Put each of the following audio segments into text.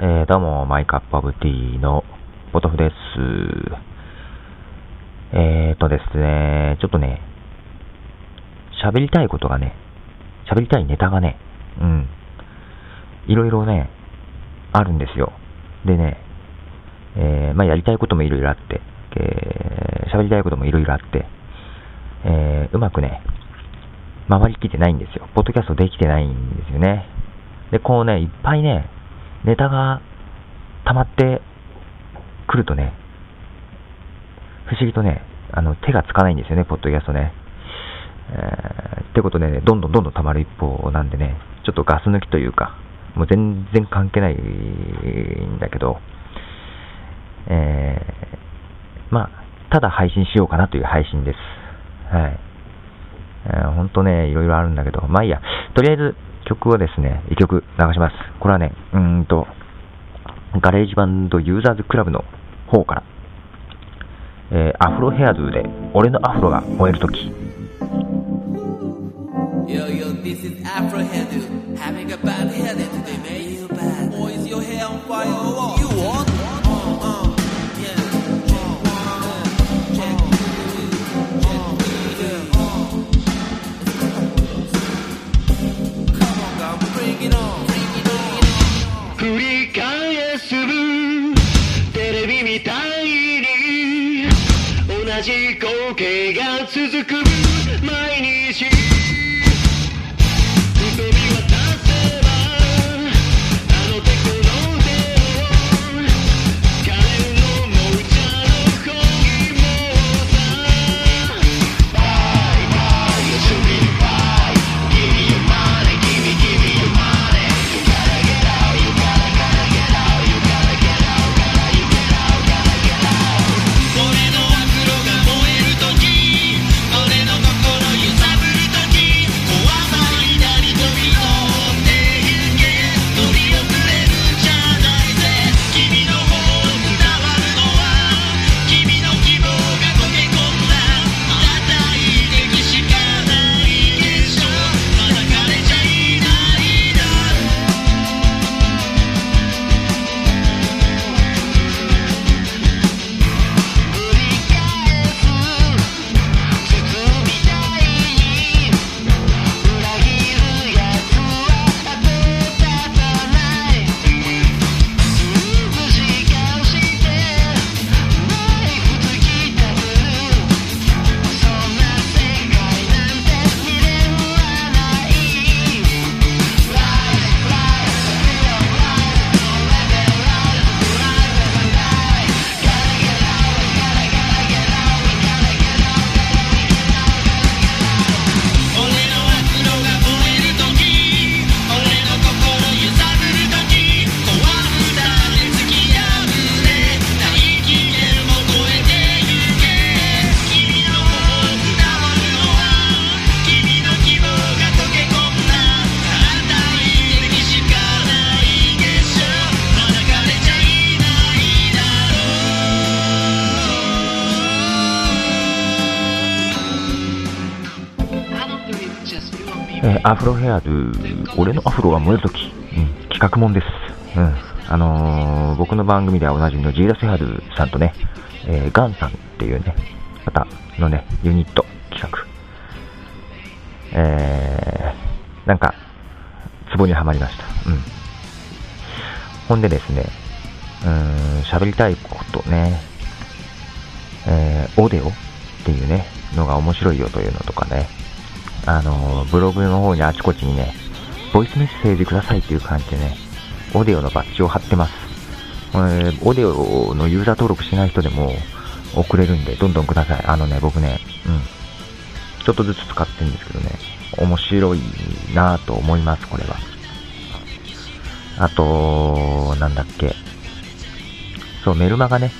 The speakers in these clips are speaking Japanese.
えー、どうも、マイカップオブティーのポトフです。えーとですね、ちょっとね、喋りたいことがね、喋りたいネタがね、うん、いろいろね、あるんですよ。でね、えー、まあ、やりたいこともいろいろあって、えー、喋りたいこともいろいろあって、えー、うまくね、回りきってないんですよ。ポッドキャストできてないんですよね。で、こうね、いっぱいね、ネタが溜まってくるとね、不思議とね、あの、手がつかないんですよね、ポッドキャストね。えー、ってことでね、どんどんどんどん溜まる一方なんでね、ちょっとガス抜きというか、もう全然関係ないんだけど、えー、まあ、ただ配信しようかなという配信です。はい。えー、ほんとね、いろいろあるんだけど、まあいいや、とりあえず曲はですね、一曲流します。これはね、うんと、 GarageBand Users Club の方から、えー、 Afro Hairdo で、俺のアフロが燃えるとき。Yo, yo, this is Afro hairdo. Having a bad hair 光景が続くえー Afro Hairdo、俺のアフロが燃えるとき、うん、企画もんです。うん。あのー僕の番組ではおなじみのジーダスヘアドゥさんとね、えーガンさんっていうね、方のね、ユニット企画。えー、なんか、ツボにはまりました。うん。ほんでですね、うん、喋りたいことね、えー、オデオっていうね、のが面白いよというのとかね、あの、ブログの方にあちこちにね、ボイスメッセージくださいっていう感じでね、オデオのバッジを貼ってます。これ、オデオのユーザー登録しない人でも送れるんで、どんどんください。あのね、僕ね、うん。ちょっとずつ使ってるんですけどね、面白いなぁと思います、これは。あと、なんだっけ。そう、メルマガね。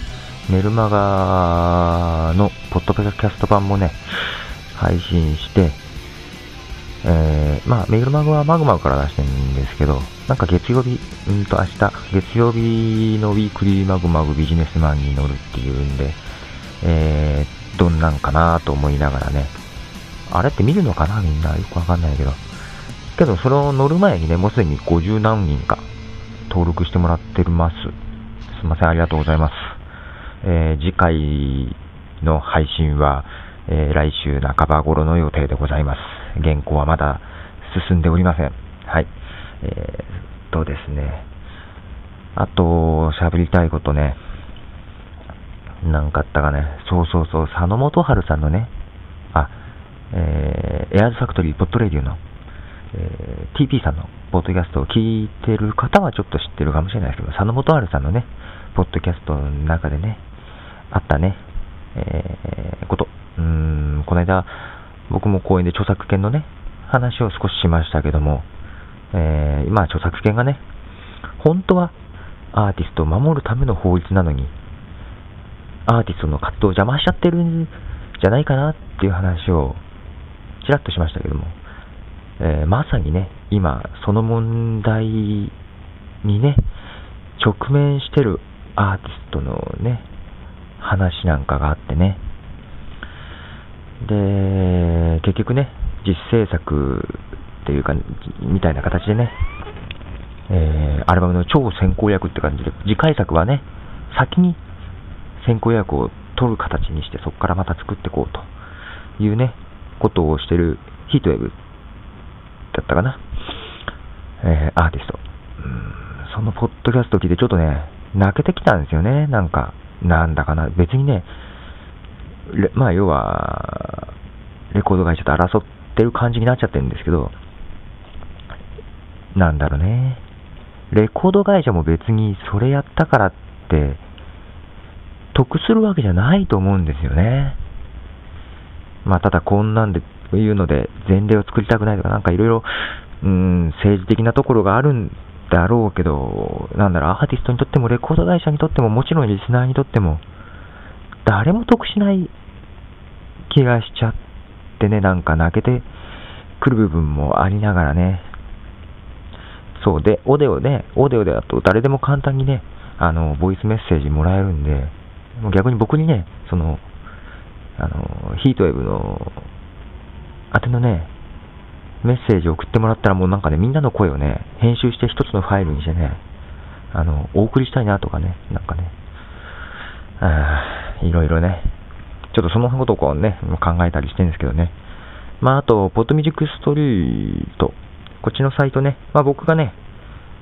メルマガのポッドキャスト版もね、配信して、えー、まあ、メルマガはマグマから出してるんですけど、なんか月曜日、うんと明日、月曜日のウィークリーマグマグビジネスマンに乗るっていうんで、えー、どんなんかなと思いながらね、あれって見るのかなみんな。よくわかんないけど。けど、それを乗る前にね、もうすでに50何人か、登録してもらってます。すいません、ありがとうございます。えー次回の配信は、えー来週半ば頃の予定でございます。原稿はまだ進んでおりません。はい。えーとですね。あと、喋りたいことね。なんかあったかね。そうそうそう、佐野元春さんのね、あ、えーエアーズファクトリーポッドレディオの、えー TP さんのポッドキャストを聞いてる方はちょっと知ってるかもしれないですけど、佐野元春さんのね、ポッドキャストの中でね、あったね、えーこと、うーん、この間、僕も公演で著作権のね、話を少ししましたけども、えー今、著作権がね、本当はアーティストを守るための法律なのに、アーティストの活動を邪魔しちゃってるんじゃないかなっていう話をちらっとしましたけども、えーまさにね、今、その問題にね、直面してるアーティストのね、話なんかがあってね、で、結局ね、実制作っていうか、みたいな形でね、えーアルバムの超先行役って感じで、次回作はね、先に先行予約を取る形にして、そこからまた作っていこうというね、ことをしてるヒートウェブだったかな、えーアーティスト。そのポッドキャスト聞いてちょっとね、泣けてきたんですよね、なんか、なんだかな、別にね、まあ要は、レコード会社と争ってる感じになっちゃってるんですけど、なんだろうね。レコード会社も別にそれやったからって、得するわけじゃないと思うんですよね。まあ、ただこんなんで、いうので、前例を作りたくないとか、なんかいろいろ、うん、政治的なところがあるんだろうけど、なんだろう、アーティストにとっても、レコード会社にとっても、もちろんリスナーにとっても、誰も得しない気がしちゃってね、なんか泣けてくる部分もありながらね、そうで、オデオね、オデオでだと誰でも簡単にね、あの、ボイスメッセージもらえるんで、もう逆に僕にね、その、あの、ヒートウェブの、宛てのね、メッセージ送ってもらったらもうなんかね、みんなの声をね、編集して一つのファイルにしてね、あの、お送りしたいなとかね、なんかね、いろいろね、ちょっとそのことをね、考えたりしてるんですけどね。まあ、あと、ポッドミュージックストリート、こっちのサイトね、まあ僕がね、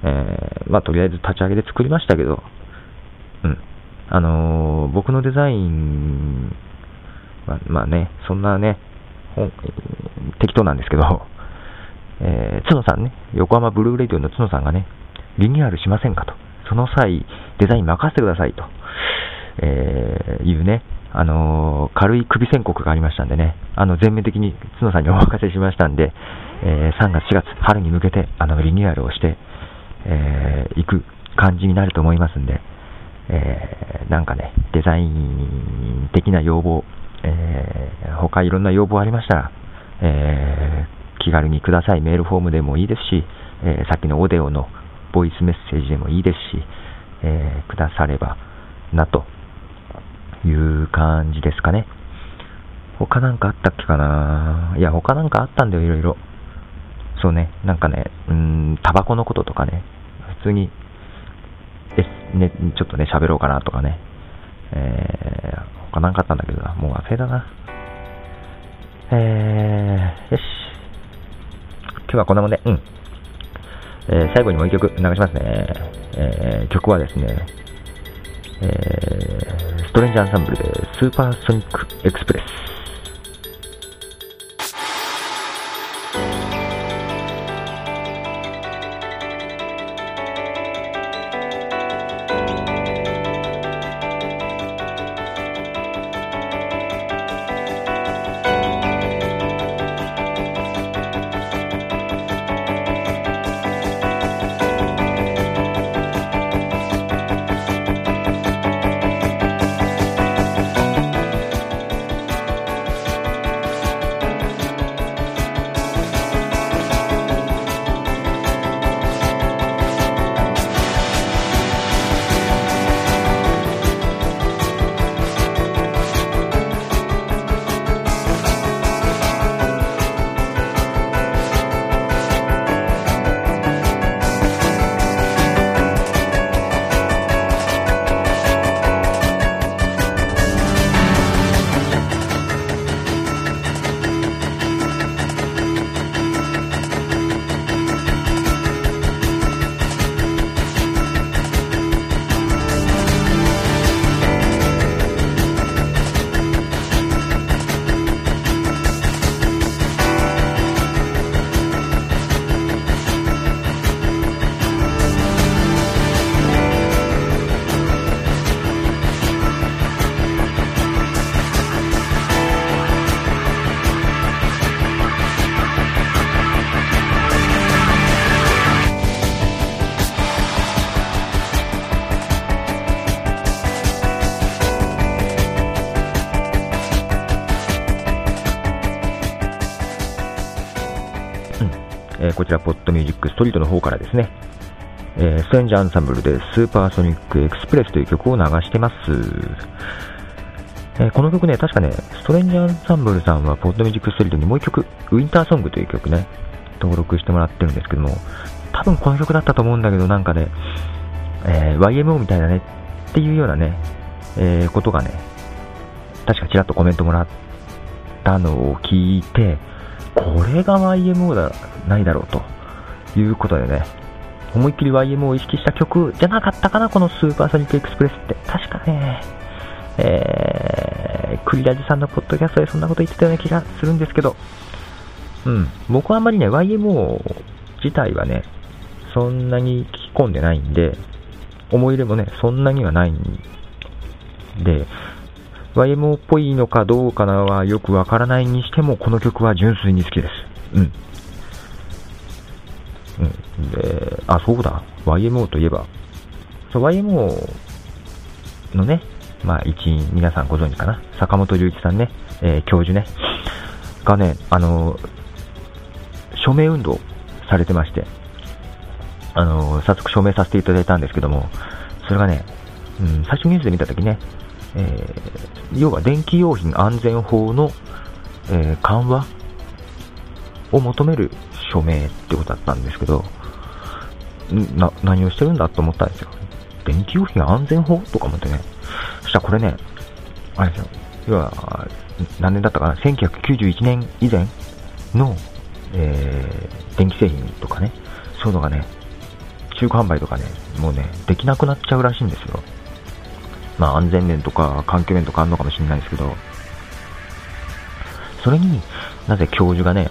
えーまあとりあえず立ち上げで作りましたけど、うん。あのー僕のデザイン、まあね、そんなね、ほん適当なんですけど、えー、角さんね、横浜ブルーレディオの角さんがね、リニューアルしませんかと。その際、デザイン任せてくださいと、えーいうね、あのー軽い首宣告がありましたんでね、あの、全面的に角さんにお任せしましたんで、えー3月、4月、春に向けて、あの、リニューアルをして、えー、いく感じになると思いますんで、えーなんかね、デザイン的な要望、えー他いろんな要望ありましたら、えー気軽にください。メールフォームでもいいですし、えーさっきのオデオのボイスメッセージでもいいですし、えーくださればなという感じですかね。他なんかあったっけかないや、他なんかあったんだよ、いろいろ。そうね、なんかね、うん、タバコのこととかね、普通に、え、ね、ちょっとね、喋ろうかなとかね、えー、他なんかあったんだけどな、もう忘れたな。えー、よし。今日はこんなもんで、うん。えー、最後にもう一曲流しますね。えー、曲はですね、えー、ストレンジャーアンサンブルで、スーパーソニックエクスプレス。ちら、ポッドミュージックストリートの方からですね、えーストレンジアンサンブルでスーパーソニックエクスプレスという曲を流してます。えーこの曲ね、確かね、ストレンジアンサンブルさんは、ポッドミュージックストリートにもう一曲、ウィンターソングという曲ね、登録してもらってるんですけども、多分この曲だったと思うんだけど、なんかね、えー YMO みたいだねっていうようなね、えことがね、確かちらっとコメントもらったのを聞いて、これが YMO だ、ないだろうということでね、思いっきり YMO を意識した曲じゃなかったかな、このスーパーソニックエクスプレスって。確かね、えー、クリラジさんのポッドキャストでそんなこと言ってたような気がするんですけど、うん、僕はあんまりね、YMO 自体はね、そんなに聞き込んでないんで、思い入れもね、そんなにはないんで、YMO っぽいのかどうかはよくわからないにしても、この曲は純粋に好きです。うん。うん。で、あ、そうだ。YMO といえば、そう、YMO のね、まあ、一員、皆さんご存知かな。坂本龍一さんね、えー教授ね、がね、あの、署名運動されてまして、あの、早速署名させていただいたんですけども、それがね、うん、最初ニュースで見たときね、えー要は電気用品安全法の、えー緩和を求める署名ってことだったんですけど、な、何をしてるんだと思ったんですよ。電気用品安全法とか思ってね。そしたらこれね、あれですよ。要は、何年だったかな ?1991 年以前の、えー電気製品とかね、そういうのがね、中古販売とかね、もうね、できなくなっちゃうらしいんですよ。まあ安全面とか環境面とかあるのかもしれないですけど、それになぜ教授がね、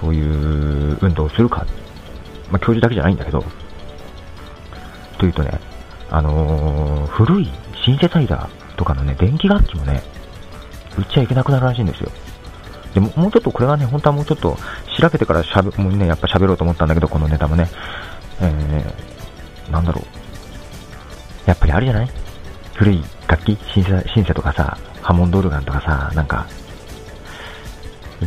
そういう運動をするか、まあ教授だけじゃないんだけど、というとね、あのー古いシンセサイザーとかのね、電気楽器もね、売っちゃいけなくなるらしいんですよ。でも、もうちょっとこれはね、本当はもうちょっと調べてからしゃべ、もうね、やっぱ喋ろうと思ったんだけど、このネタもね、えー、なんだろう。やっぱりあるじゃない古い楽器シンセ、シンセとかさ、ハモンドオルガンとかさ、なんか、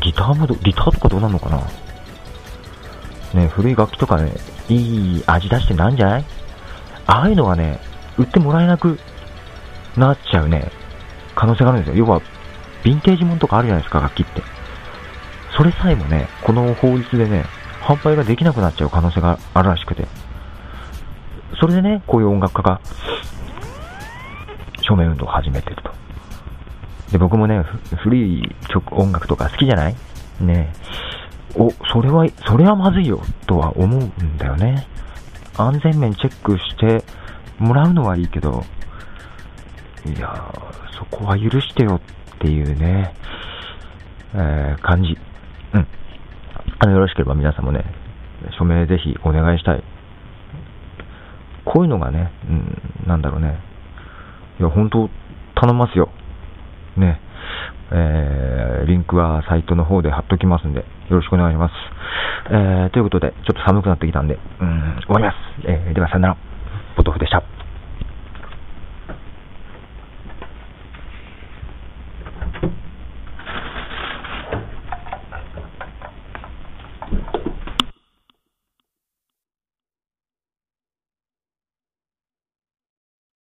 ギターもど、ギターとかどうなんのかな？ね、古い楽器とかね、いい味出してなんじゃない？ああいうのがね、売ってもらえなくなっちゃうね、可能性があるんですよ。要は、ヴィンテージもんとかあるじゃないですか、楽器って。それさえもね、この法律でね、販売ができなくなっちゃう可能性があるらしくて。それでね、こういう音楽家が、署名運動を始めてると。で、僕もね、古い曲、音楽とか好きじゃない？ねお、それは、それはまずいよ、とは思うんだよね。安全面チェックしてもらうのはいいけど、いやー、そこは許してよっていうね、えー感じ。うん。あの、よろしければ皆さんもね、署名ぜひお願いしたい。こういうのがね、うん、なんだろうね。いや、本当頼ますよ。ね。えー、リンクはサイトの方で貼っときますんで、よろしくお願いします。えー、ということで、ちょっと寒くなってきたんで、うん、終わります。えー、ではさよなら。ポトフでした。